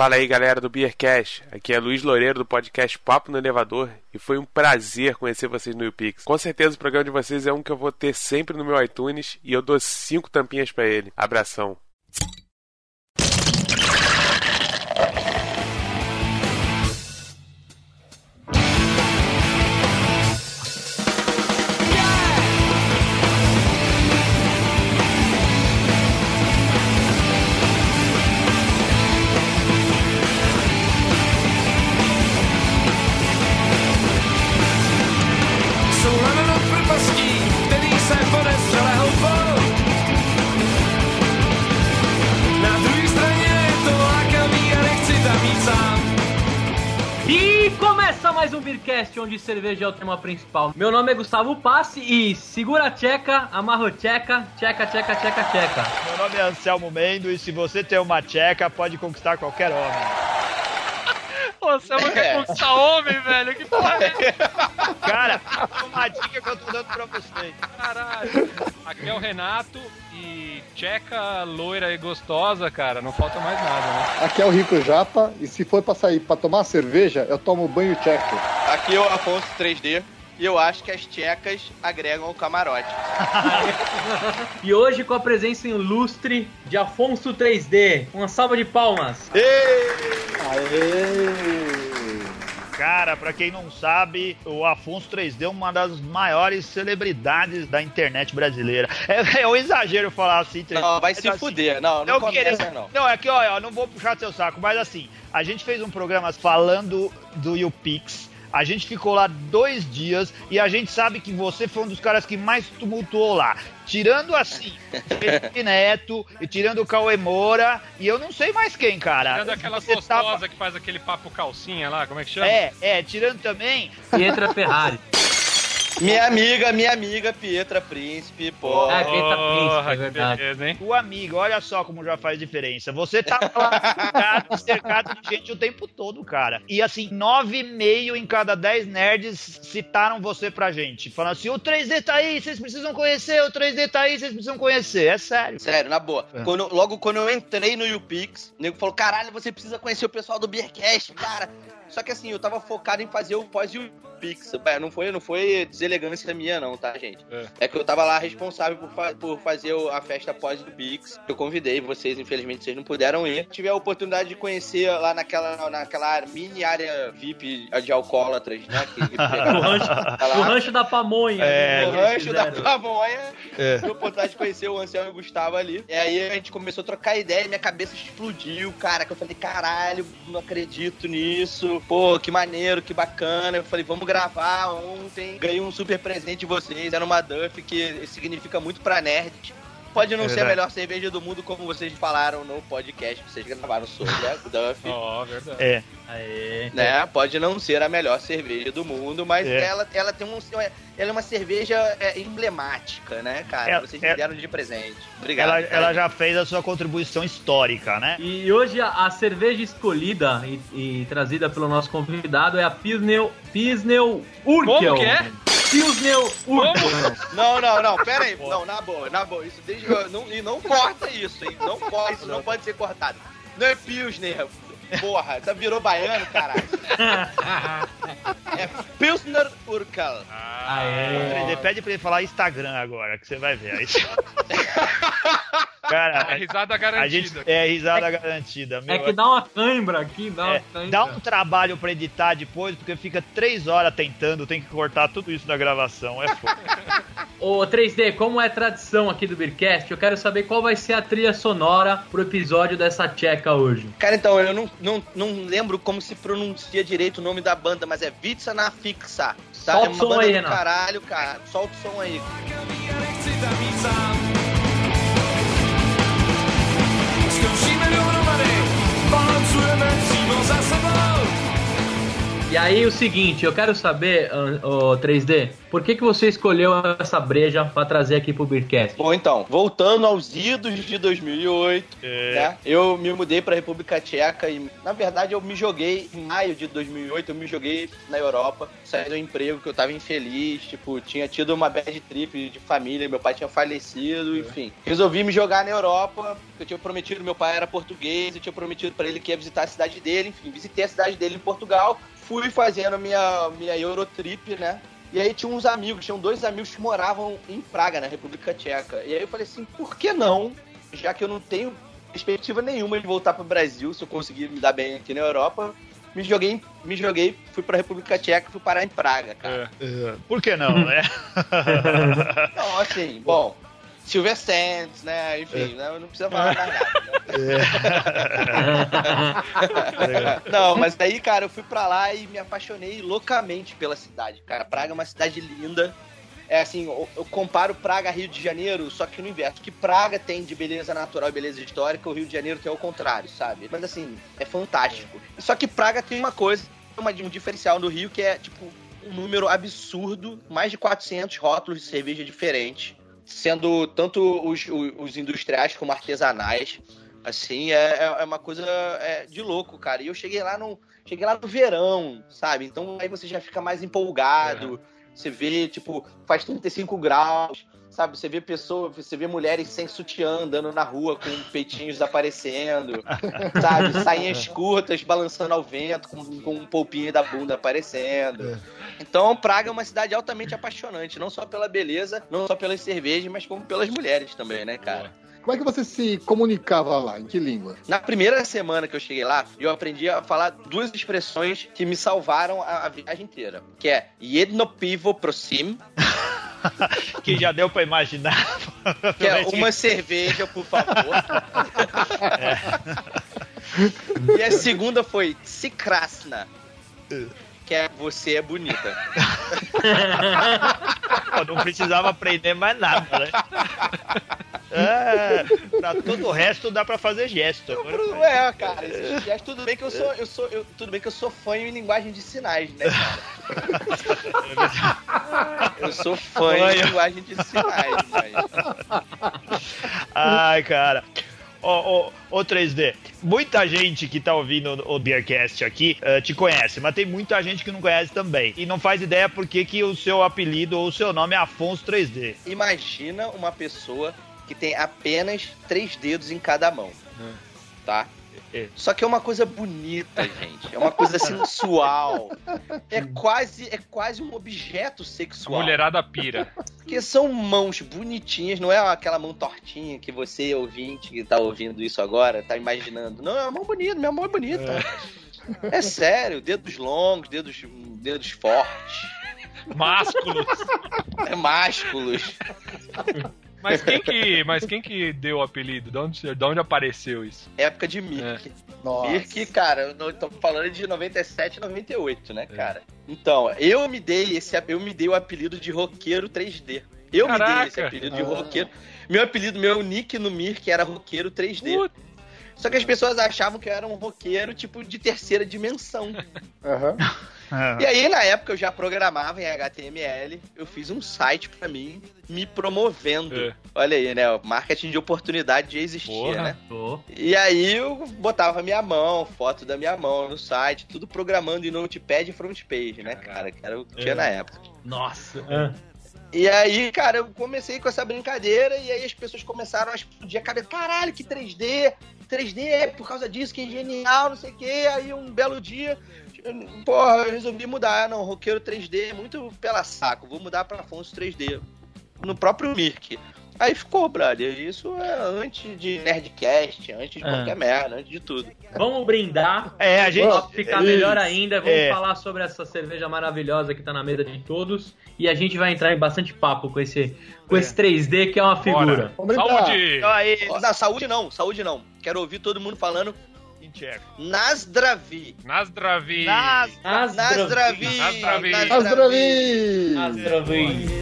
Fala aí galera do Beercast, aqui é Luiz Loureiro do podcast Papo no Elevador e foi um prazer conhecer vocês no YouPix. Com certeza o programa de vocês é um que eu vou ter sempre no meu iTunes e eu dou cinco tampinhas para ele. Abração. Beercast onde cerveja é o tema principal. Meu nome é Gustavo Passe e segura a tcheca, amarra o tcheca, tcheca, tcheca, tcheca, tcheca. Meu nome é Anselmo Mendo e se você tem uma tcheca, pode conquistar qualquer homem. Pô, você não quer conquistar homem, velho? Que porra é Cara, uma dica que eu tô dando pra vocês. Caralho. Aqui é o Renato e tcheca, loira e gostosa, cara, não falta mais nada, né? Aqui é o Rico Japa e se for pra sair pra tomar cerveja, eu tomo banho tcheco. Aqui o Afonso 3D. E eu acho que as tchecas agregam o camarote. e hoje com a presença ilustre de Afonso 3D. Uma salva de palmas. Ei! Aê! Cara, pra quem não sabe, o Afonso 3D é uma das maiores celebridades da internet brasileira. É, é um exagero falar assim. 3D. Não, vai se assim, fuder. Não, não eu queria, não. Não, é que, ó, não vou puxar seu saco, mas assim, a gente fez um programa falando do YouPix a gente ficou lá dois dias e a gente sabe que você foi um dos caras que mais tumultuou lá. Tirando assim, Felipe Neto e tirando o Cauê Moura e eu não sei mais quem, cara. Tirando aquela você gostosa tava... que faz aquele papo calcinha lá, como é que chama? É, é, tirando também. Pietra Ferrari. Minha amiga, minha amiga Pietra Príncipe, pô. Ah, Pietra Príncipe, é verdade. Beleza, hein? O amigo, olha só como já faz diferença. Você tá lá cercado de gente o tempo todo, cara. E assim, nove meio em cada dez nerds citaram você pra gente. Falando assim, o 3D tá aí, vocês precisam conhecer, o 3D tá aí, vocês precisam conhecer. É sério. Sério, na boa. É. Quando, logo quando eu entrei no YouPix, o nego falou, caralho, você precisa conhecer o pessoal do Beercast, cara. Só que assim, eu tava focado em fazer o pós Pix. É, não foi, não foi deselegância minha, não, tá, gente? É, é que eu tava lá responsável por, fa por fazer a festa pós do Pix. Eu convidei vocês, infelizmente vocês não puderam ir. Tive a oportunidade de conhecer lá naquela, naquela mini área VIP de alcoólatras, né? Que, que o, rancho, o rancho da pamonha. É, o rancho da pamonha. É. Tive a oportunidade de conhecer o Anselmo e o Gustavo ali. E aí a gente começou a trocar ideia e minha cabeça explodiu, cara. Que eu falei, caralho, não acredito nisso pô, que maneiro, que bacana. Eu falei, vamos gravar ontem. Ganhei um super presente de vocês. Era uma Duff que significa muito pra nerd. Pode não é ser a melhor cerveja do mundo, como vocês falaram no podcast que vocês gravaram sobre a Duff. Ó, oh, verdade. É. Aê. Né? Pode não ser a melhor cerveja do mundo, mas é. ela, ela tem um. Ela é uma cerveja é, emblemática, né, cara? Ela, vocês me deram de presente. Obrigado. Ela, ela, já fez a sua contribuição histórica, né? E hoje a, a cerveja escolhida e, e, trazida pelo nosso convidado é a Pilsnel, Pilsnel Urkel. Como que é? Pilsner Urkel. Não, não, não, pera aí. Não, na boa, na boa. Isso desde, não, e não corta isso, hein? Não corta, isso não pode ser cortado. Não é Pilsner, Porra, tá virou baiano, caralho. é Pilsner Urkel. Ah, é. Pede pra ele falar Instagram agora, que você vai ver. Aí... Cara, é risada garantida. Gente, é risada é, garantida. Meu, é que dá uma cãibra aqui, dá é, uma Dá um trabalho pra editar depois, porque fica três horas tentando, tem que cortar tudo isso da gravação. É foda. Ô 3D, como é tradição aqui do Beercast, eu quero saber qual vai ser a trilha sonora pro episódio dessa tcheca hoje. Cara, então, eu não, não, não lembro como se pronuncia direito o nome da banda, mas é Vitsa na Fixa. Tá? Solta é o som aí, do Renato. caralho, cara. Solta o som aí. E aí, o seguinte, eu quero saber, o 3D, por que, que você escolheu essa breja pra trazer aqui pro Beercast? Bom, então, voltando aos idos de 2008, né? Eu me mudei pra República Tcheca e, na verdade, eu me joguei em maio de 2008, eu me joguei na Europa, saí do emprego que eu tava infeliz, tipo, tinha tido uma bad trip de família, meu pai tinha falecido, enfim. Resolvi me jogar na Europa, eu tinha prometido, meu pai era português, eu tinha prometido pra ele que ia visitar a cidade dele, enfim, visitei a cidade dele em Portugal, fui fazendo minha, minha Eurotrip, né? E aí tinha uns amigos, tinham dois amigos que moravam em Praga, na República Tcheca. E aí eu falei assim, por que não? Já que eu não tenho perspectiva nenhuma de voltar para o Brasil, se eu conseguir me dar bem aqui na Europa, me joguei, me joguei, fui para a República Tcheca e fui parar em Praga, cara. É, Por que não, né? Então, assim, bom, Silver Sands, né? Enfim, né, não precisa falar mais nada. né? Não, mas daí, cara, eu fui pra lá e me apaixonei loucamente pela cidade, cara. Praga é uma cidade linda. É assim, eu, eu comparo Praga a Rio de Janeiro, só que no inverso. O que Praga tem de beleza natural e beleza histórica, o Rio de Janeiro tem ao contrário, sabe? Mas assim, é fantástico. Só que Praga tem uma coisa, uma, um diferencial no Rio que é, tipo, um número absurdo, mais de 400 rótulos de cerveja diferentes sendo tanto os, os, os industriais como artesanais. Assim, é, é uma coisa é, de louco, cara. E eu cheguei lá no. Cheguei lá no verão, sabe? Então aí você já fica mais empolgado. Uhum. Você vê, tipo, faz 35 graus, sabe? Você vê pessoas, você vê mulheres sem sutiã andando na rua com peitinhos aparecendo, sabe? Sainhas curtas balançando ao vento, com, com um polpinho da bunda aparecendo. Então, Praga é uma cidade altamente apaixonante, não só pela beleza, não só pelas cervejas, mas como pelas mulheres também, né, cara? Como é que você se comunicava lá? Em que língua? Na primeira semana que eu cheguei lá, eu aprendi a falar duas expressões que me salvaram a, a viagem inteira. Que é jedno pivo prosim, que já deu pra imaginar. que é uma cerveja, por favor. E a segunda foi tsikrasna, que é você é bonita. Pô, não precisava aprender mais nada, né? É, pra todo o resto dá pra fazer gesto. Agora, É, cara, gestos, tudo bem que eu sou, eu sou, eu- tudo bem que eu sou fã em linguagem de sinais, né, cara? Eu sou fã em linguagem de sinais, mas... Ai, cara. Ô, ô, ô 3D, muita gente que tá ouvindo o Beercast aqui eh, te conhece, mas tem muita gente que não conhece também. E não faz ideia por que, que o seu apelido ou o seu nome é Afonso 3D. Imagina uma pessoa que tem apenas três dedos em cada mão, tá? É. Só que é uma coisa bonita, gente. É uma coisa sensual. É quase, é quase um objeto A sexual. mulherada pira. Porque são mãos bonitinhas, não é aquela mão tortinha que você, ouvinte, que tá ouvindo isso agora, tá imaginando. Não, é uma mão bonita, minha mão é bonita. É, sério, dedos longos, dedos, dedos fortes, Másculos. é másculos. Mas quem que, mas quem que deu o apelido? De onde, de onde apareceu isso? Época de Mirk. Nossa. Mirk, cara, eu tô falando de 97, 98, né, cara? Então, eu me dei esse, eu me dei o apelido de roqueiro 3D. Eu me dei Caraca. esse apelido de Ah. roqueiro. Meu apelido, meu nick no Mirk era roqueiro 3D. Puta, Só que as pessoas achavam que eu era um roqueiro, tipo, de terceira dimensão. Aham. E aí, na época, eu já programava em HTML. Eu fiz um site pra mim, me promovendo. É. Olha aí, né? o Marketing de oportunidade já existia, Porra. né? Tô. E aí, eu botava minha mão, foto da minha mão no site, tudo programando em Notepad e front page, né, cara? Que era o que tinha É. na época. Nossa. E aí, cara, eu comecei com essa brincadeira e aí as pessoas começaram a explodir a cabeça. Caralho, que 3D! 3D é por causa disso, que é genial, não sei o quê. Aí um belo dia, porra, eu resolvi mudar. Não, roqueiro 3D é muito pela saco. Vou mudar pra Afonso 3D. No próprio Mirk. Aí ficou, brother. Isso é antes de Nerdcast, antes de Ah. qualquer merda, antes de tudo. Vamos brindar. É, a gente. Pra ficar melhor ainda, vamos É. falar sobre essa cerveja maravilhosa que tá na mesa de todos. E a gente vai entrar em bastante papo com esse, com esse 3D que é uma figura. Vamos. Saúde! Então aí, Não, saúde não, saúde não. Quero ouvir todo mundo falando tcheco. Nasdravi. Nasdravi! Nas- Nasdravi. Nasdravi. Azdravi! Nasdravi.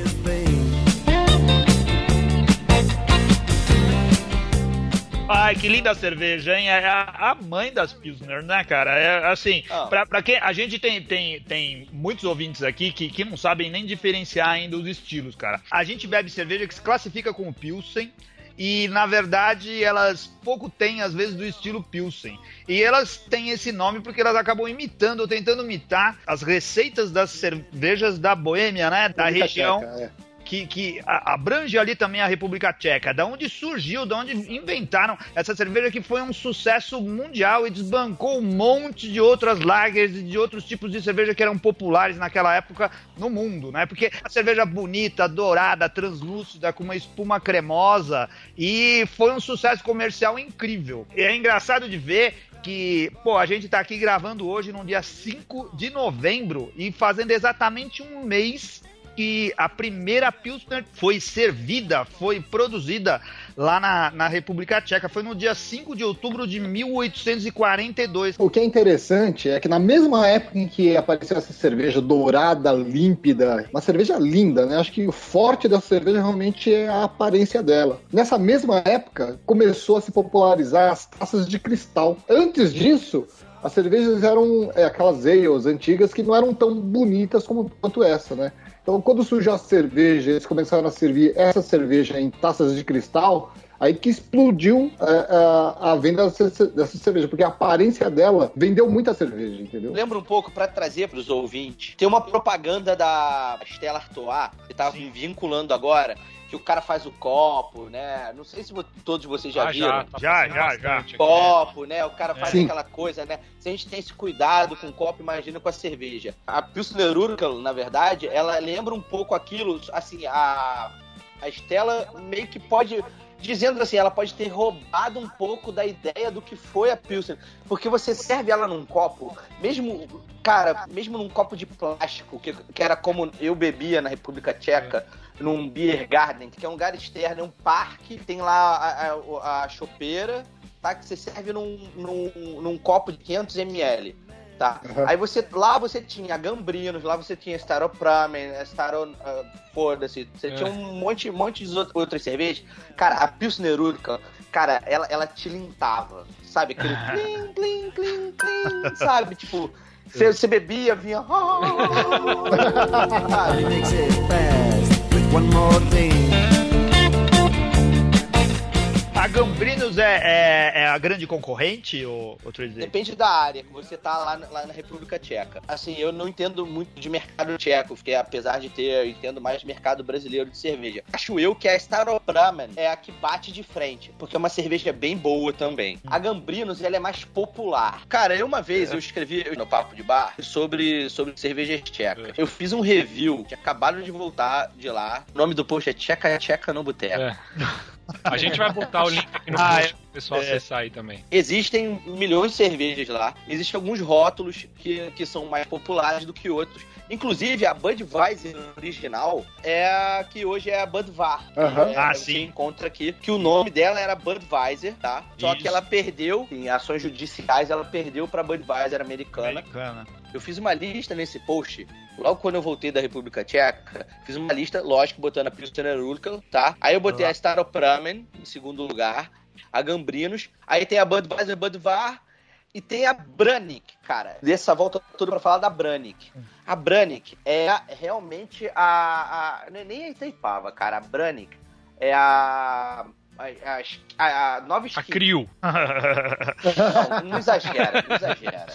Ai, que linda cerveja, hein? É a, a mãe das Pilsner, né, cara? É assim, Ah. pra, pra quem. A gente tem, tem, tem muitos ouvintes aqui que, que não sabem nem diferenciar ainda os estilos, cara. A gente bebe cerveja que se classifica como Pilsen. E na verdade elas pouco têm, às vezes, do estilo Pilsen. E elas têm esse nome porque elas acabam imitando ou tentando imitar as receitas das cervejas da Boêmia, né? Da região Tcheca, é. Que, que abrange ali também a República Tcheca, da onde surgiu, da onde inventaram essa cerveja que foi um sucesso mundial e desbancou um monte de outras lagers e de outros tipos de cerveja que eram populares naquela época no mundo, né? Porque a cerveja bonita, dourada, translúcida, com uma espuma cremosa e foi um sucesso comercial incrível. E é engraçado de ver que, pô, a gente tá aqui gravando hoje no dia 5 de novembro e fazendo exatamente um mês que a primeira Pilsner foi servida, foi produzida lá na, na República Tcheca. Foi no dia 5 de outubro de 1842. O que é interessante é que na mesma época em que apareceu essa cerveja dourada, límpida, uma cerveja linda, né? Acho que o forte dessa cerveja realmente é a aparência dela. Nessa mesma época, começou a se popularizar as taças de cristal. Antes disso, as cervejas eram é, aquelas ales antigas que não eram tão bonitas como quanto essa, né? Então, quando surgiu a cerveja, eles começaram a servir essa cerveja em taças de cristal, aí que explodiu é, a, a venda dessa, dessa cerveja, porque a aparência dela vendeu muita cerveja, entendeu? Lembra um pouco pra trazer pros ouvintes. Tem uma propaganda da Stella Artois, que tava me vinculando agora, que o cara faz o copo, né? Não sei se todos vocês já Ah, viram. já, tá Já, já, bastante aqui. Copo, né? O cara faz Sim. aquela coisa, né? Se a gente tem esse cuidado com o copo, imagina com a cerveja. A Pilsner Urquell, na verdade, ela lembra um pouco aquilo, assim, a a Estela meio que pode dizendo assim, ela pode ter roubado um pouco da ideia do que foi a Pilsen, porque você serve ela num copo, mesmo, cara, mesmo num copo de plástico, que, que era como eu bebia na República Tcheca, num beer garden, que é um lugar externo, é um parque, tem lá a, a, a chopeira, tá, que você serve num, num, num copo de 500 ml. Tá. Uhum. Aí você lá você tinha Gambrinos, lá você tinha Staropramen, Staro, uh, foda-se, você É. tinha um monte, monte de out- outras cervejas. Cara, a Pilsner Urquell, cara, ela, ela te lintava, sabe? Aquele clim, clim, clim, clim, sabe? Tipo, você, você bebia, vinha. sabe? A Gambrinos é, é, é a grande concorrente, ou outro dizer? Depende da área que você tá lá, na- lá na República Tcheca. Assim, eu não entendo muito de mercado tcheco, porque apesar de ter, eu entendo mais mercado brasileiro de cerveja. Acho eu que a Staropramen é a que bate de frente, porque é uma cerveja bem boa também. A Gambrinos, ela é mais popular. Cara, eu uma vez eu escrevi no Papo de Bar sobre, sobre cervejas tchecas. Eu fiz um review, que acabaram de voltar de lá. O nome do post é Tcheca Tcheca no Boteco. É. A gente vai botar o link aqui no Ah, post pro pessoal é. acessar aí também. Existem milhões de cervejas lá. Existem alguns rótulos que, que são mais populares do que outros. Inclusive, a Budweiser original é a que hoje é a Budvar. Aham. É, Ah, você sim. encontra aqui que o nome dela era Budweiser, tá? Só Isso. que ela perdeu, em ações judiciais, ela perdeu pra Budweiser americana. Americana. Eu fiz uma lista nesse post, logo quando eu voltei da República Tcheca, fiz uma lista, lógico, botando a Pilsner Urquell, tá? Aí eu botei a Staropramen em segundo lugar, a Gambrinos, aí tem a Budweiser Budvar e tem a Branik, cara. Dessa volta toda pra falar da Branik. A Branik é a- realmente a, a- é nem a Itaipava, cara. A Branik é a a, a, a nova A skin. Crio. Não, não exagera, não exagera.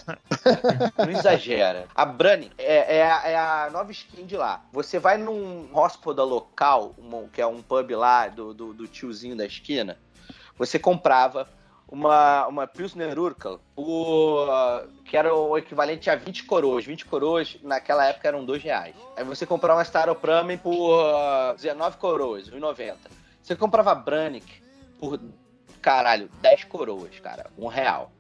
Não exagera. A Brani é, é, a, é a nova skin de lá. Você vai num hospital local, um- que é um pub lá do, do, do tiozinho da esquina, você comprava uma, uma Pilsner Urquell por, que era o equivalente a 20 coroas. 20 coroas naquela época eram 2 reais. Aí você comprava uma Staropramen por uh, 19 coroas, 1,90. Você comprava a Branik por, caralho, 10 coroas, cara. Um real.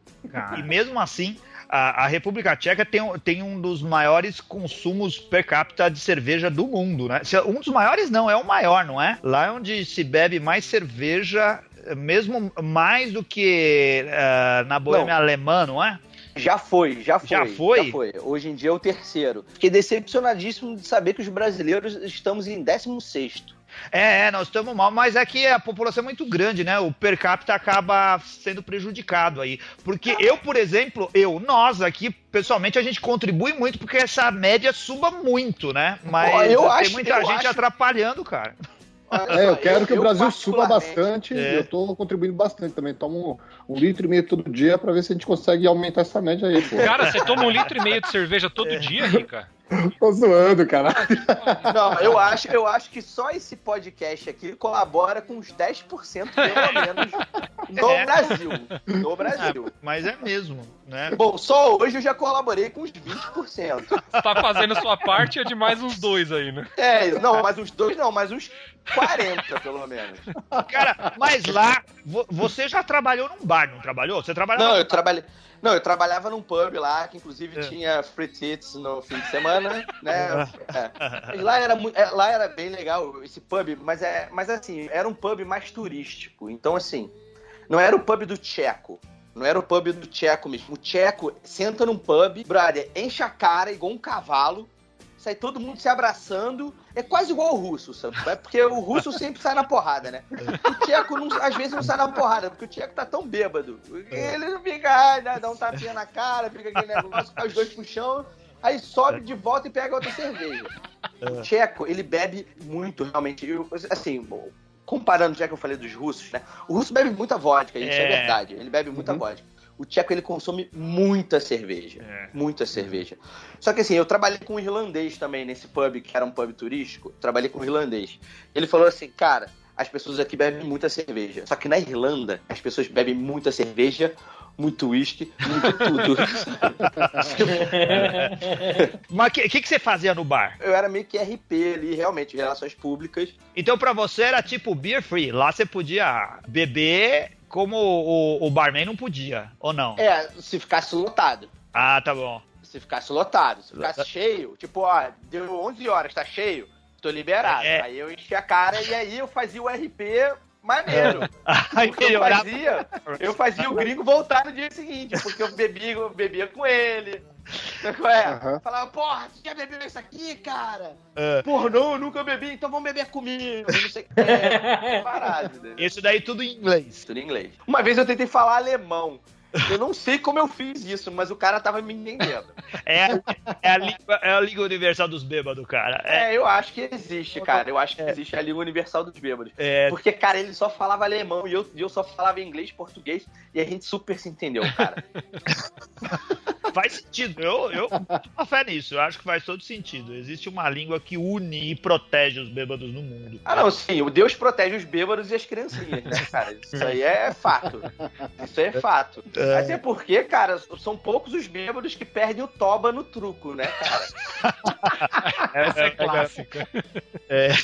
E mesmo assim, a, a República Tcheca tem, um- tem um dos maiores consumos per capita de cerveja do mundo, né? Um dos maiores não, é o maior, não é? Lá é onde se bebe mais cerveja, mesmo mais do que eh, na Boêmia alemã, não é? Já foi, já foi. Já foi? Já foi. Hoje em dia é o terceiro. Fiquei decepcionadíssimo de saber que os brasileiros estamos em 16. É, é, nós estamos mal, mas é que a população é muito grande, né? O per capita acaba sendo prejudicado aí. Porque eu, por exemplo, eu, nós aqui, pessoalmente, a gente contribui muito porque essa média suba muito, né? Mas eu tem acho- muita gente acho- atrapalhando, cara. É, eu quero que o Brasil suba bastante É. e eu tô contribuindo bastante também. Tomo um, um litro e meio todo dia pra ver se a gente consegue aumentar essa média aí, pô. Cara, você toma um litro e meio de cerveja todo dia, Rica? Tô zoando, cara. Não, eu acho, eu acho que só esse podcast aqui colabora com uns 10% pelo menos no É. Brasil. No Brasil. Mas é mesmo, né? Bom, só hoje eu já colaborei com uns 20%. Você tá fazendo sua parte é de mais uns dois aí, né? É, não, mas uns dois não, mas uns 40 pelo menos. Cara, mas lá, vo- você já trabalhou num bar, não trabalhou? Você trabalhava Não, eu trabalhei. Não, eu trabalhava num pub lá, que inclusive É. tinha free tits no fim de semana, né? É. Lá era, é, lá era bem legal esse pub, mas, é, mas assim, era um pub mais turístico. Então, assim, não era o pub do Tcheco. Não era o pub do Tcheco mesmo. O Tcheco senta num pub, brother, enche a cara igual um cavalo, sai todo mundo se abraçando. É quase igual o russo, sabe? É porque o russo sempre sai na porrada, né? O Tcheco não- às vezes não sai na porrada, porque o Tcheco tá tão bêbado. Ele não fica, dá um tapinha na cara, fica aquele negócio, cai os dois pro chão, aí sobe de volta e pega outra cerveja. O Tcheco, ele bebe muito, realmente. Eu, assim, bom, comparando já que eu falei dos russos, né? O russo bebe muita vodka, isso é, É. verdade. Ele bebe muita Uhum. vodka. O tcheco, ele consome muita cerveja. É. Muita cerveja. Só que assim, eu trabalhei com um irlandês também nesse pub, que era um pub turístico. Trabalhei com um irlandês. Ele falou assim, cara, as pessoas aqui bebem muita cerveja. Só que na Irlanda, as pessoas bebem muita cerveja, muito uísque, muito tudo. Mas o que, que, que você fazia no bar? eu era meio que RP ali, realmente, relações públicas. Então pra você era tipo beer free. Lá você podia beber como o, o barman não podia, ou não? É, se ficasse lotado. Ah, tá bom. Se ficasse lotado, se ficasse cheio, tipo, ó, deu 11 horas, tá cheio, tô liberado. É. Aí eu enchi a cara e aí eu fazia o RP maneiro. Aí Porque eu fazia, eu fazia o gringo voltar no dia seguinte, porque eu bebia, eu bebia com ele. Qual é? Aham. Falava, porra, você já bebeu isso aqui, cara? É. Porra, não, eu nunca bebi, então vamos beber comigo. Não sei o que. É, parado, né? Isso daí tudo em inglês. Tudo em inglês. Uma vez eu tentei falar alemão. Eu não sei como eu fiz isso, mas o cara tava me entendendo. É, é, a, língua, é a língua universal dos bêbados, cara. É, É, eu acho que existe, cara. Eu acho que existe a língua universal dos bêbados. é, Porque, cara, ele só falava alemão e eu, eu só falava inglês, português, e a gente super se entendeu, cara. faz sentido. Eu, eu uma fé nisso. Eu acho que faz todo sentido. Existe uma língua que une e protege os bêbados no mundo. Ah, não, sim, o Deus protege os bêbados e as criancinhas, né, cara? Isso aí é fato. Isso aí é fato. Até porque, cara, são poucos os bêbados que perdem o toba no truco, né, cara? Essa é clássica.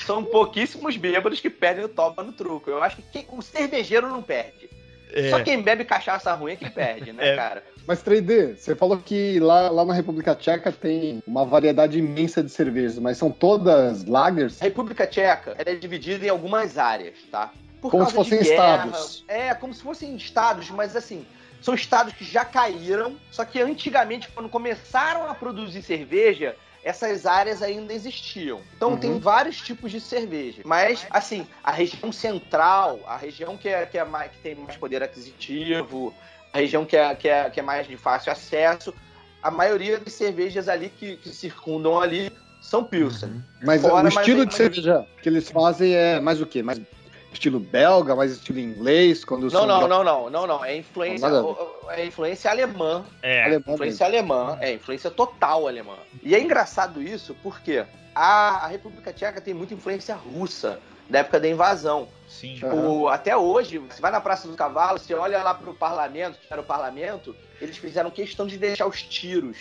São pouquíssimos bêbados que perdem o toba no truco. Eu acho que quem- o cervejeiro não perde. É. Só quem bebe cachaça ruim é que perde, né, É. cara? Mas 3D, você falou que lá, lá na República Tcheca tem uma variedade imensa de cervejas, mas são todas lagers? A República Tcheca ela é dividida em algumas áreas, tá? Por Como causa se fossem de guerra, estados. É, como se fossem estados, mas assim, são estados que já caíram, só que antigamente, quando começaram a produzir cerveja, essas áreas ainda existiam. Então Uhum. tem vários tipos de cerveja. Mas, assim, a região central, a região que, é, que, é mais, que tem mais poder aquisitivo, a região que é, que, é, que é mais de fácil acesso, a maioria das cervejas ali que, que circundam ali são Pilsen. Mas Fora, o mas estilo aí- de cerveja que eles fazem é mais o quê? Mais estilo belga, mais estilo inglês? Quando Não, não, não, não, não, não. É influência, é influência alemã. É. alemão Influência alemã, é influência total alemã. E é engraçado isso porque a, a República Tcheca tem muita influência russa da época da invasão. Sim. O- até hoje, você vai na Praça do Cavalo, você olha lá pro parlamento, que era o parlamento, eles fizeram questão de deixar os tiros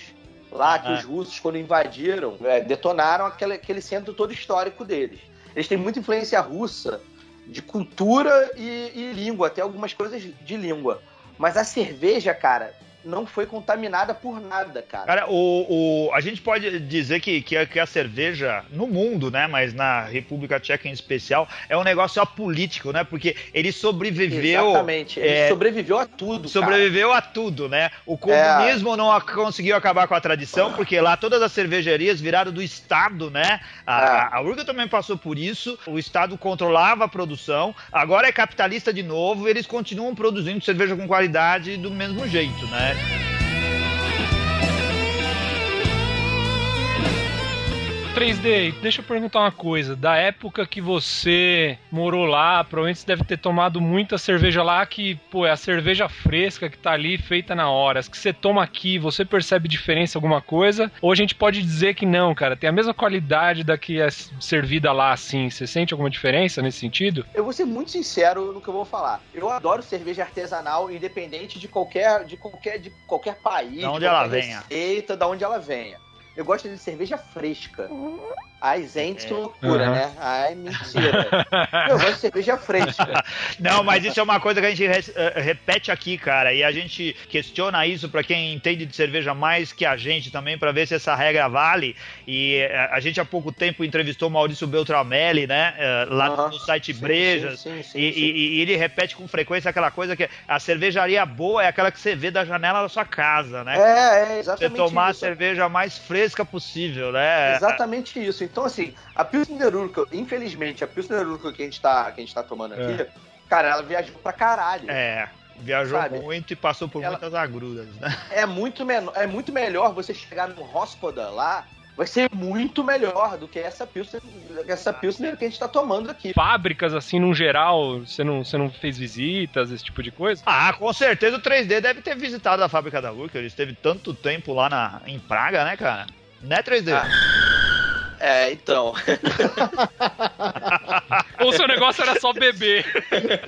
lá, que os russos, quando invadiram, é, detonaram aquele, aquele centro todo histórico deles. Eles têm muita influência russa de cultura e, e língua, até algumas coisas de língua. Mas a cerveja, cara, não foi contaminada por nada, cara. Cara, o, o, a gente pode dizer que, que, a, que a cerveja, no mundo, né, mas na República Tcheca em especial, é um negócio apolítico, né? Porque ele sobreviveu. Exatamente. Ele é, sobreviveu a tudo. sobreviveu a tudo, né? O comunismo não a- conseguiu acabar com a tradição, porque lá todas as cervejarias viraram do Estado, né? A, a Urga também passou por isso. O Estado controlava a produção. Agora é capitalista de novo. e Eles continuam produzindo cerveja com qualidade do mesmo jeito, né? that. 3D, deixa eu perguntar uma coisa. Da época que você morou lá, provavelmente você deve ter tomado muita cerveja lá que, pô, é a cerveja fresca que tá ali feita na hora. As que você toma aqui, você percebe diferença alguma coisa? Ou a gente pode dizer que não, cara, tem a mesma qualidade da que é servida lá assim. Você sente alguma diferença nesse sentido? Eu vou ser muito sincero no que eu vou falar. Eu adoro cerveja artesanal, independente de qualquer, de qualquer, de qualquer país, Da onde de ela qualquer venha. receita, da onde ela venha. Eu gosto de cerveja fresca. Ai, gente, que É. loucura, Uhum. né? Ai, mentira. eu gosto de cerveja fresca. Não, mas isso é uma coisa que a gente re- eh, repete aqui, cara, e a gente questiona isso pra quem entende de cerveja mais que a gente também, pra ver se essa regra vale. E eh, a gente há pouco tempo entrevistou o Maurício Beltramelli, né, eh, lá Aham. no site Sim, Brejas. sim, sim, sim, E, e- e ele repete com frequência aquela coisa que a cervejaria boa é aquela que você vê da janela da sua casa, né? É, é, Você exatamente tomar a isso. cerveja mais fresca possível, né? Exatamente isso. Então, assim, a Pilsner Urquell, infelizmente, a Pilsner Urquell que a gente tá, que a gente tá tomando aqui, cara, ela viajou pra caralho. É, viajou Sabe? muito e passou por Ela- muitas agruras, né? É muito, menor, é muito melhor você chegar no Hospoda lá, vai ser muito melhor do que essa Pilsner, essa Pilsner que a gente tá tomando aqui. Fábricas, assim, no geral, você não, você não fez visitas, esse tipo de coisa? Ah, com certeza o 3D deve ter visitado a fábrica da Urca. Ele esteve tanto tempo lá na, em Praga, né, cara? Né, 3D? Ah. É, então. Ou seu negócio era só beber?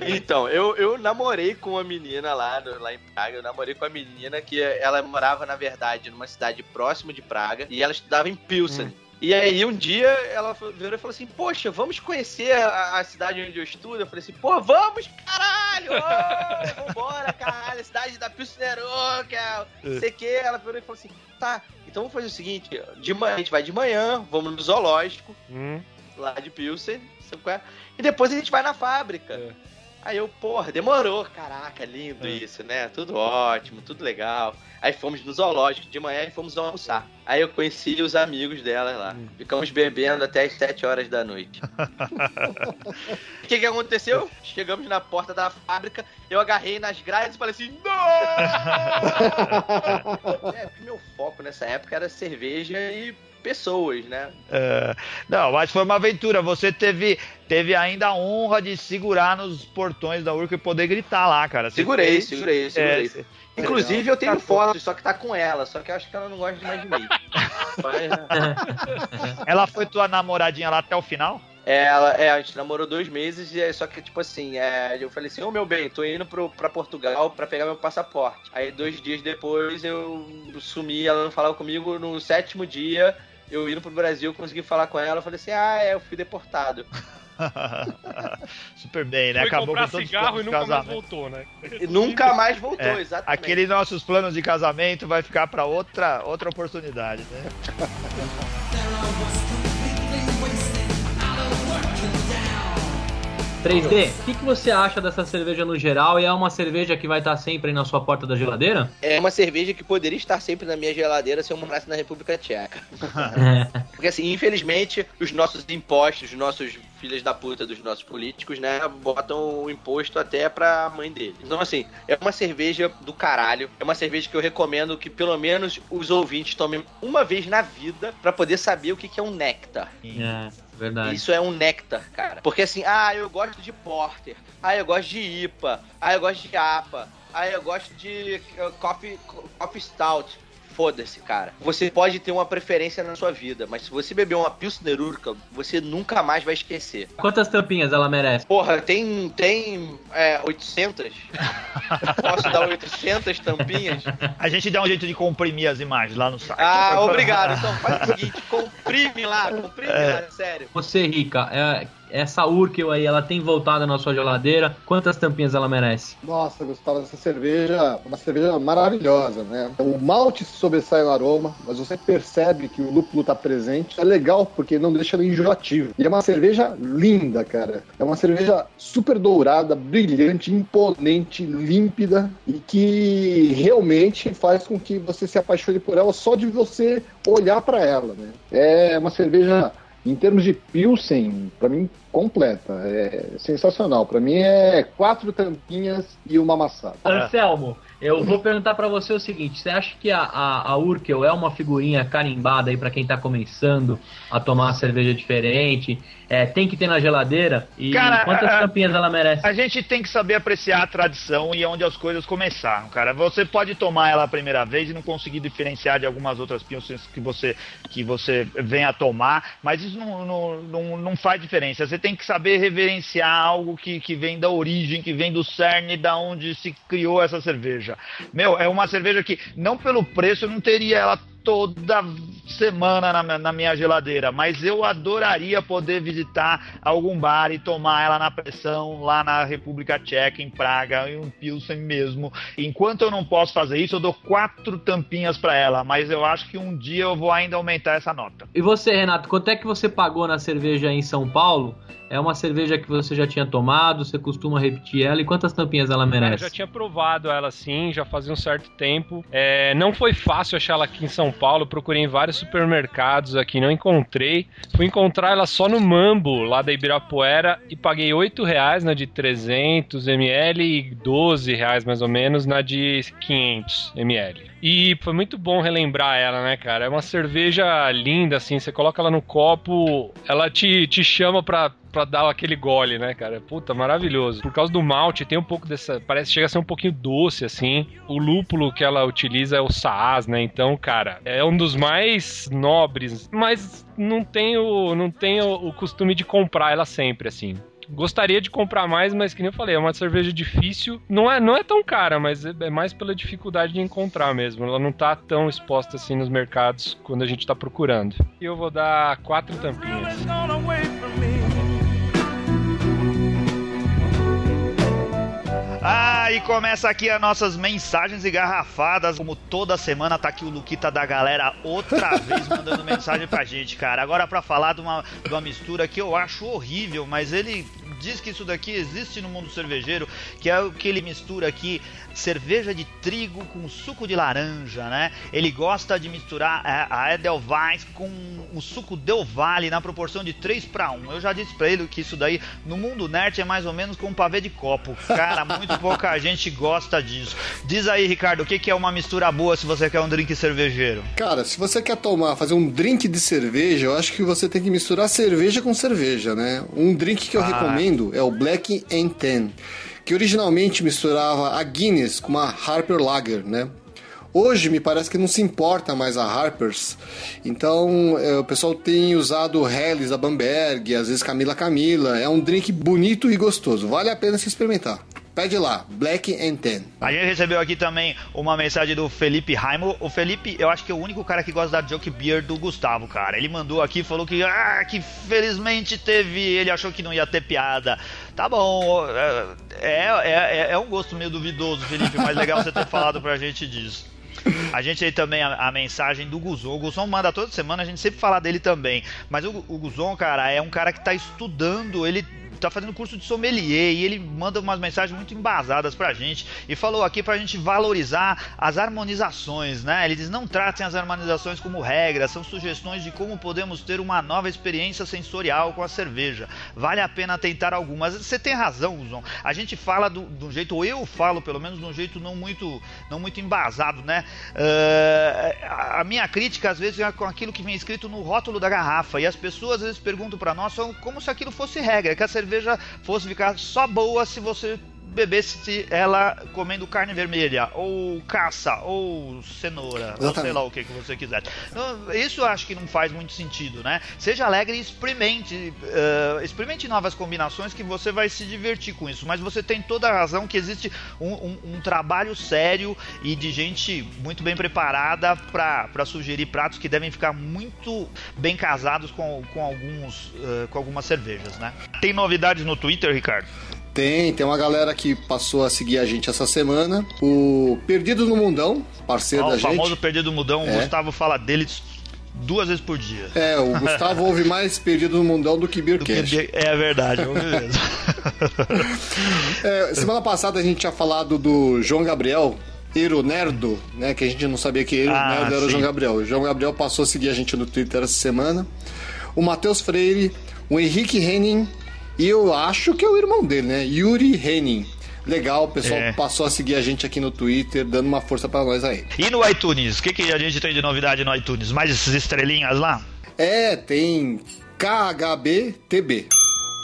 Então, eu, eu namorei com uma menina lá, no- lá em Praga. Eu namorei com a menina que ela morava, na verdade, numa cidade próxima de Praga. E ela estudava em Pilsen. E aí, um dia, ela virou e falou assim: Poxa, vamos conhecer a, a cidade onde eu estudo? Eu falei assim: Pô, vamos, caralho! Ô, vambora, caralho, a cidade da Pilsner Urquell, não sei o que. Ela virou e falou assim: Tá, então vamos fazer o seguinte: de manhã, a gente vai de manhã, vamos no zoológico, Hum. lá de Pilsen, é? E depois a gente vai na fábrica. É. Aí eu, porra, demorou. Caraca, lindo isso, né? Tudo ótimo, tudo legal. Aí fomos no zoológico de manhã e fomos almoçar. Aí eu conheci os amigos dela lá. Ficamos bebendo até as 7 horas da noite. O que, que aconteceu? Chegamos na porta da fábrica, eu agarrei nas grades e falei assim: Não! é, meu foco nessa época era cerveja e pessoas, né? É, não, mas foi uma aventura. Você teve, teve ainda a honra de segurar nos portões da Urca e poder gritar lá, cara. Você Segurei, fez- segurei, É, segurei. você- Inclusive, eu tenho fotos, só que tá com ela, só que eu acho que ela não gosta mais de mim. Mas, ela foi tua namoradinha lá até o final? é, ela, é, a gente namorou dois meses, e é, só que, tipo assim, é, eu falei assim, ô meu bem, tô indo pro, pra Portugal pra pegar meu passaporte. Aí, dois dias depois, eu sumi, ela não falava comigo, no sétimo dia, eu indo pro Brasil, consegui falar com ela, eu falei assim, ah, é, eu fui deportado. Super bem, né? Foi Acabou comprar com todos os cigarro e planos de nunca mais casamento. voltou, né? E nunca mais voltou, É, exatamente. Aqueles nossos planos de casamento vai ficar pra outra, outra oportunidade, né? 3D, o que, que você acha dessa cerveja no geral? E é uma cerveja que vai estar sempre aí na sua porta da geladeira? É uma cerveja que poderia estar sempre na minha geladeira se eu morasse na República Tcheca. Porque assim, infelizmente, os nossos impostos, os nossos filhos da puta dos nossos políticos, né, botam o imposto até pra mãe dele. Então assim, é uma cerveja do caralho. É uma cerveja que eu recomendo que pelo menos os ouvintes tomem uma vez na vida pra poder saber o que que é um néctar. É, verdade. Isso é um néctar, cara. Porque assim, ah, eu gosto de porter. Ah, eu gosto de IPA. Ah, eu gosto de APA. Ah, eu gosto de uh, coffee, coffee stout. Foda-se, cara. Você pode ter uma preferência na sua vida, mas se você beber uma Pilsner Urquell, você nunca mais vai esquecer. Quantas tampinhas ela merece? Porra, tem, tem é, 800? Posso dar 800 tampinhas? A gente dá um jeito de comprimir as imagens lá no site. Ah, obrigado. Então faz o seguinte, comprime lá, comprime lá, sério. Você, Rica, é, essa Urkel aí, ela tem voltado na sua geladeira? Quantas tampinhas ela merece? Nossa, Gustavo, essa cerveja uma cerveja maravilhosa, né? O malte sobressai no aroma, mas você percebe que o lúpulo tá presente. É legal porque não deixa ele enjoativo. E é uma cerveja linda, cara. É uma cerveja super dourada, brilhante, imponente, límpida e que realmente faz com que você se apaixone por ela só de você olhar para ela, né? É uma cerveja em termos de Pilsen, para mim, completa. É sensacional. Para mim é quatro tampinhas e uma amassada. Anselmo, eu vou perguntar para você o seguinte: você acha que a, a, a Urkel é uma figurinha carimbada aí para quem tá começando a tomar cerveja diferente? É, tem que ter na geladeira? E Cara, quantas a- tampinhas ela merece? A gente tem que saber apreciar a tradição e onde as coisas começaram, cara. Você pode tomar ela a primeira vez e não conseguir diferenciar de algumas outras pilsens que você, que você vem a tomar, mas isso não, não, não, não faz diferença. Você tem que saber reverenciar algo que, que vem da origem, que vem do cerne, da onde se criou essa cerveja. Meu, é uma cerveja que, não pelo preço, eu não teria ela toda semana na, na minha geladeira, mas eu adoraria poder visitar algum bar e tomar ela na pressão lá na República Tcheca, em Praga, em um Pilsen mesmo. Enquanto eu não posso fazer isso, eu dou quatro tampinhas para ela, mas eu acho que um dia eu vou ainda aumentar essa nota. E você, Renato, quanto é que você pagou na cerveja em São Paulo? É uma cerveja que você já tinha tomado, você costuma repetir ela e quantas tampinhas ela Eu merece? já tinha provado ela sim, já fazia um certo tempo. É, não foi fácil achar ela aqui em São Paulo, procurei em vários supermercados aqui, não encontrei. Fui encontrar ela só no Mambo, lá da Ibirapuera, e paguei 8 reais na de 300 ml e 12 reais mais ou menos na de 500 ml. E foi muito bom relembrar ela, né, cara? É uma cerveja linda, assim, você coloca ela no copo, ela te, te chama pra, pra dar aquele gole, né, cara? Puta, maravilhoso. Por causa do malte, tem um pouco dessa. Parece chega a ser um pouquinho doce, assim. O lúpulo que ela utiliza é o Saaz, né? Então, cara, é um dos mais nobres, mas não tenho, não tenho o costume de comprar ela sempre, assim. Gostaria de comprar mais, mas que nem eu falei, é uma cerveja difícil. Não é, não é tão cara, mas é é mais pela dificuldade de encontrar mesmo. Ela não tá tão exposta assim nos mercados quando a gente tá procurando. E eu vou dar quatro tampinhas. Começa aqui as nossas mensagens engarrafadas. Como toda semana tá aqui o Luquita da galera outra vez mandando mensagem pra gente, cara. Agora pra falar de uma, de uma mistura que eu acho horrível, mas ele diz que isso daqui existe no mundo cervejeiro, que é o que ele mistura aqui cerveja de trigo com suco de laranja, né? Ele gosta de misturar é, a Edelweiss com o suco Del Valle na proporção de 3 para 1. Eu já disse pra ele que isso daí no mundo nerd é mais ou menos como um pavê de copo. Cara, muito pouca gente gosta disso. Diz aí, Ricardo, o que, que é uma mistura boa se você quer um drink cervejeiro? Cara, se você quer tomar, fazer um drink de cerveja, eu acho que você tem que misturar cerveja com cerveja, né? Um drink que eu Ah. recomendo é o Black and Ten, que originalmente misturava a Guinness com uma Harper Lager, né? Hoje me parece que não se importa mais a Harpers, então é, o pessoal tem usado Helles da Bamberg, às vezes Camila Camila. É um drink bonito e gostoso, vale a pena se experimentar. Pede lá, Black and Ten. A gente recebeu aqui também uma mensagem do Felipe Raimo. O Felipe, eu acho que é o único cara que gosta da Joke Beer do Gustavo, cara. Ele mandou aqui, falou que, ah, que felizmente teve. Ele achou que não ia ter piada. Tá bom, é, é, é, é um gosto meio duvidoso, Felipe, mas legal você ter falado pra gente disso. A gente aí também a, a mensagem do Guzon. O Guzon manda toda semana, a gente sempre fala dele também. Mas o, o Guzon, cara, é um cara que tá estudando, ele tá fazendo curso de sommelier e ele manda umas mensagens muito embasadas pra gente e falou aqui pra gente valorizar as harmonizações, né? Ele diz: não tratem as harmonizações como regras, são sugestões de como podemos ter uma nova experiência sensorial com a cerveja. Vale a pena tentar algumas. Você tem razão, Guzon. A gente fala do, do jeito, ou eu falo pelo menos de um jeito não muito, não muito embasado, né? Uh, a minha crítica às vezes é com aquilo que vem escrito no rótulo da garrafa e as pessoas às vezes perguntam pra nós como se aquilo fosse regra, que a cerveja fosse ficar só boa se você bebesse ela comendo carne vermelha, ou caça, ou cenoura, ou sei lá o que, que você quiser. Então, isso eu acho que não faz muito sentido, né? Seja alegre e experimente. Uh, experimente novas combinações que você vai se divertir com isso. Mas você tem toda a razão que existe um, um, um trabalho sério e de gente muito bem preparada para sugerir pratos que devem ficar muito bem casados com, com, alguns, uh, com algumas cervejas, né? Tem novidades no Twitter, Ricardo? Tem, tem uma galera que passou a seguir a gente essa semana. O Perdido no Mundão, parceiro oh, da o gente. O famoso Perdido no Mundão, é. o Gustavo fala dele duas vezes por dia. É, o Gustavo ouve mais Perdido no Mundão do que Beercast. Do que, é verdade, ouve mesmo. é, semana passada a gente tinha falado do João Gabriel, Ero Nerdo, né? Que a gente não sabia que Ero Ah, Nerdo era o. João Gabriel. O João Gabriel passou a seguir a gente no Twitter essa semana. O Matheus Freire, o Henrique Henning e eu acho que é o irmão dele, né? Yuri Henning. Legal, o pessoal É. passou a seguir a gente aqui no Twitter, dando uma força pra nós aí. E no iTunes? O que, que a gente tem de novidade no iTunes? Mais essas estrelinhas lá? É, tem KHBTB.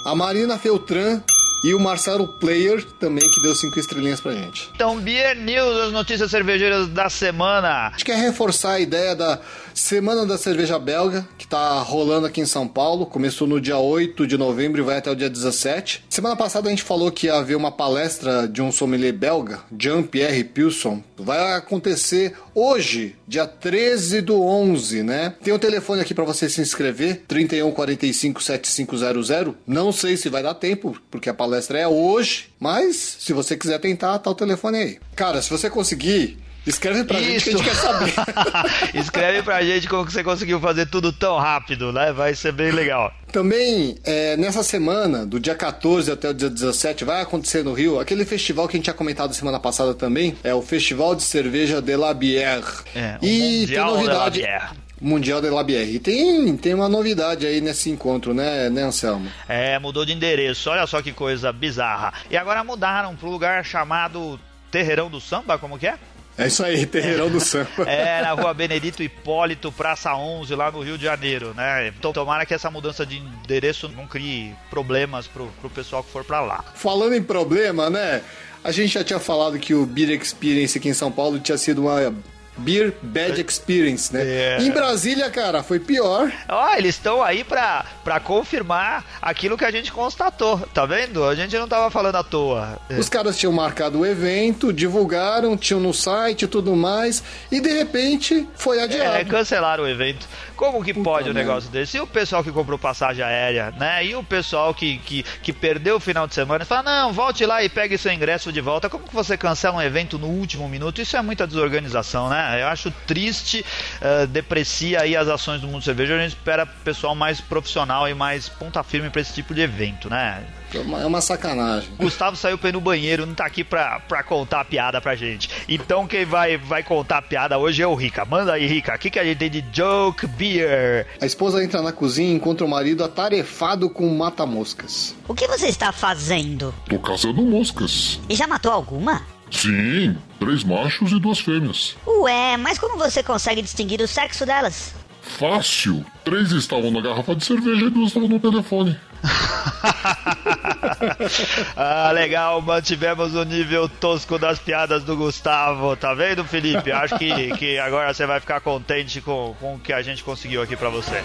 A Marina Feltran e o Marcelo Player também, que deu cinco estrelinhas pra gente. Então, Beer News, as notícias cervejeiras da semana. A gente quer reforçar a ideia da Semana da Cerveja Belga, que tá rolando aqui em São Paulo. Começou no dia 8 de novembro e vai até o dia 17. Semana passada a gente falou que ia haver uma palestra de um sommelier belga, Jean-Pierre Pilson. Vai acontecer hoje, dia 13 do 11, né? Tem um telefone aqui para você se inscrever, 31 45 7500. Não sei se vai dar tempo, porque a palestra é hoje, mas se você quiser tentar, tá o telefone aí. Cara, se você conseguir, escreve pra gente que a gente quer saber. Escreve pra gente como que você conseguiu fazer tudo tão rápido, né? Vai ser bem legal. Também, é, nessa semana, do dia 14 até o dia 17, vai acontecer no Rio aquele festival que a gente tinha comentado semana passada também, é o Festival de Cerveja de la Bière. É, e tem novidade. de la Bière. Mundial de la Bière. E tem, tem uma novidade aí nesse encontro, né, né, Anselmo? É, mudou de endereço. Olha só que coisa bizarra. E agora mudaram pro lugar chamado Terreirão do Samba, como que é? É isso aí, Terreirão do Samba. É, na rua Benedito Hipólito, Praça 11, lá no Rio de Janeiro, né? Então tomara que essa mudança de endereço não crie problemas pro, pro pessoal que for pra lá. Falando em problema, né? A gente já tinha falado que o Beer Experience aqui em São Paulo tinha sido uma Beer Bad Experience, né? É. Em Brasília, cara, foi pior. Ó, eles estão aí pra, pra confirmar aquilo que a gente constatou, tá vendo? A gente não tava falando à toa. Os caras tinham marcado o evento, divulgaram, tinham no site e tudo mais, e de repente foi É, adiado. cancelaram o evento. Como que pode um negócio desse? E o pessoal que comprou passagem aérea, né? E o pessoal que, que, que perdeu o final de semana fala, não, volte lá e pegue seu ingresso de volta. Como que você cancela um evento no último minuto? Isso é muita desorganização, né? Eu acho triste, eh, deprecia aí as ações do mundo cervejeiro. A gente espera pessoal mais profissional e mais ponta firme pra esse tipo de evento, né? É uma, é uma sacanagem. Gustavo saiu pra ir no banheiro, não tá aqui pra, pra contar a piada pra gente. Então quem vai, vai contar a piada hoje é o Rica. Manda aí, Rica. O que, que a gente tem de Joke Beer? A esposa entra na cozinha e encontra o marido atarefado com mata-moscas. O que você está fazendo? Tô caçando moscas. E já matou alguma? Sim, três machos e duas fêmeas. Ué, mas como você consegue distinguir o sexo delas? Fácil. Três estavam na garrafa de cerveja e duas estavam no telefone. ah, legal, mantivemos o nível tosco das piadas do Gustavo. Tá vendo, Felipe? Acho que, que agora você vai ficar contente com, com o que a gente conseguiu aqui pra você.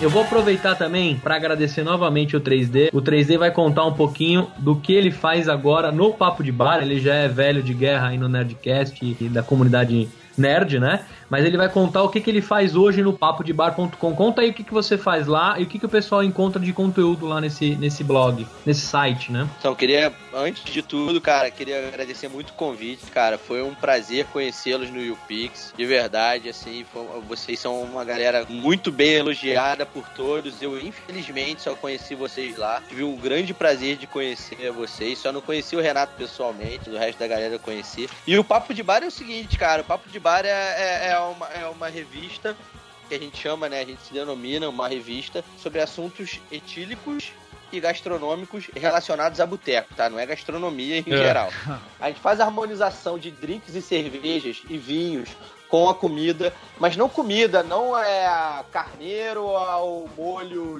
Eu vou aproveitar também para agradecer novamente o 3D. O 3D vai contar um pouquinho do que ele faz agora no Papo de Bar. Ele já é velho de guerra aí no Nerdcast e da comunidade nerd, né? Mas ele vai contar o que, que ele faz hoje no papodebar.com. Conta aí o que, que você faz lá e o que, que o pessoal encontra de conteúdo lá nesse, nesse blog, nesse site, né? Então, queria, antes de tudo, cara, queria agradecer muito o convite, cara. Foi um prazer conhecê-los no YouPix. De verdade, assim, foi- vocês são uma galera muito bem elogiada por todos. Eu, infelizmente, só conheci vocês lá. Tive um grande prazer de conhecer vocês. Só não conheci o Renato pessoalmente, o resto da galera eu conheci. E o Papo de Bar é o seguinte, cara. O Papo de Bar é, é, é uma, é uma revista que a gente chama, né? A gente se denomina uma revista sobre assuntos etílicos e gastronômicos relacionados a boteco, tá? Não é gastronomia em É. geral. A gente faz harmonização de drinks e cervejas e vinhos com a comida, mas não comida, não é carneiro ao molho.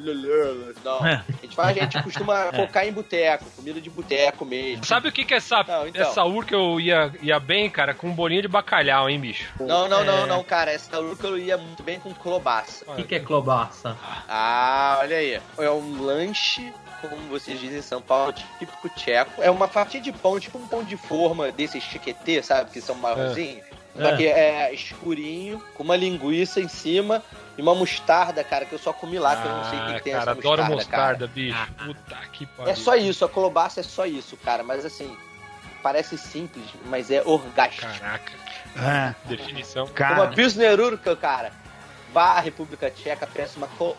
Não. É. A gente, faz, a gente costuma focar em boteco, comida de boteco mesmo. Sabe o que que é essa, Não, então. essa ur que eu ia, ia bem, cara? Com um bolinho de bacalhau, hein, bicho? Não, não, É. não, não, cara. Essa urca eu ia muito bem com clobaça. O que, que é clobaça? Ah, olha aí. É um lanche, como vocês dizem em São Paulo, típico tcheco. É uma fatia de pão, tipo um pão de forma desses chiquetê, sabe? Que são marronzinhos. Só É. que é escurinho, com uma linguiça em cima e uma mostarda, cara, que eu só comi lá, que eu não sei o que Ah, que tem cara, essa adoro mostarda, mostarda, cara. bicho. Puta que pariu. É só isso, a colobaça é só isso, cara. Mas assim, parece simples, mas é orgástico. Caraca, É. definição. Uma Cara, Pilsner Urka, cara. Vá à República Tcheca, peça uma clo-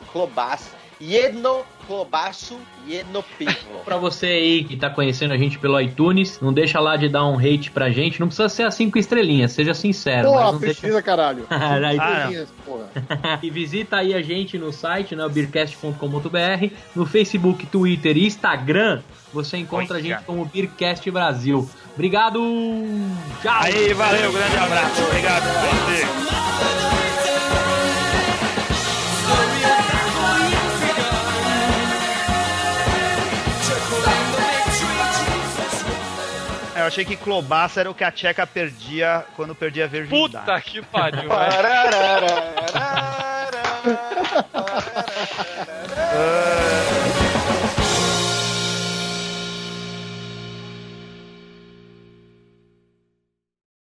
clobaça. Jedno klobasu, jedno pivo. Pra você aí que tá conhecendo a gente pelo iTunes, não deixa lá de dar um hate pra gente. Não precisa ser as cinco estrelinhas, seja sincero. mas Porra, não deixa... precisa, caralho. Ah, e visita aí a gente no site, né, beercast.com.br, no Facebook, Twitter e Instagram, você encontra a Olha. gente como Beercast Brasil. Obrigado! Tchau! aí, valeu, grande abraço. Obrigado você. Eu achei que Clobaça era o que a Tcheca perdia quando perdia a virgindade. Puta que pariu, velho. Ah,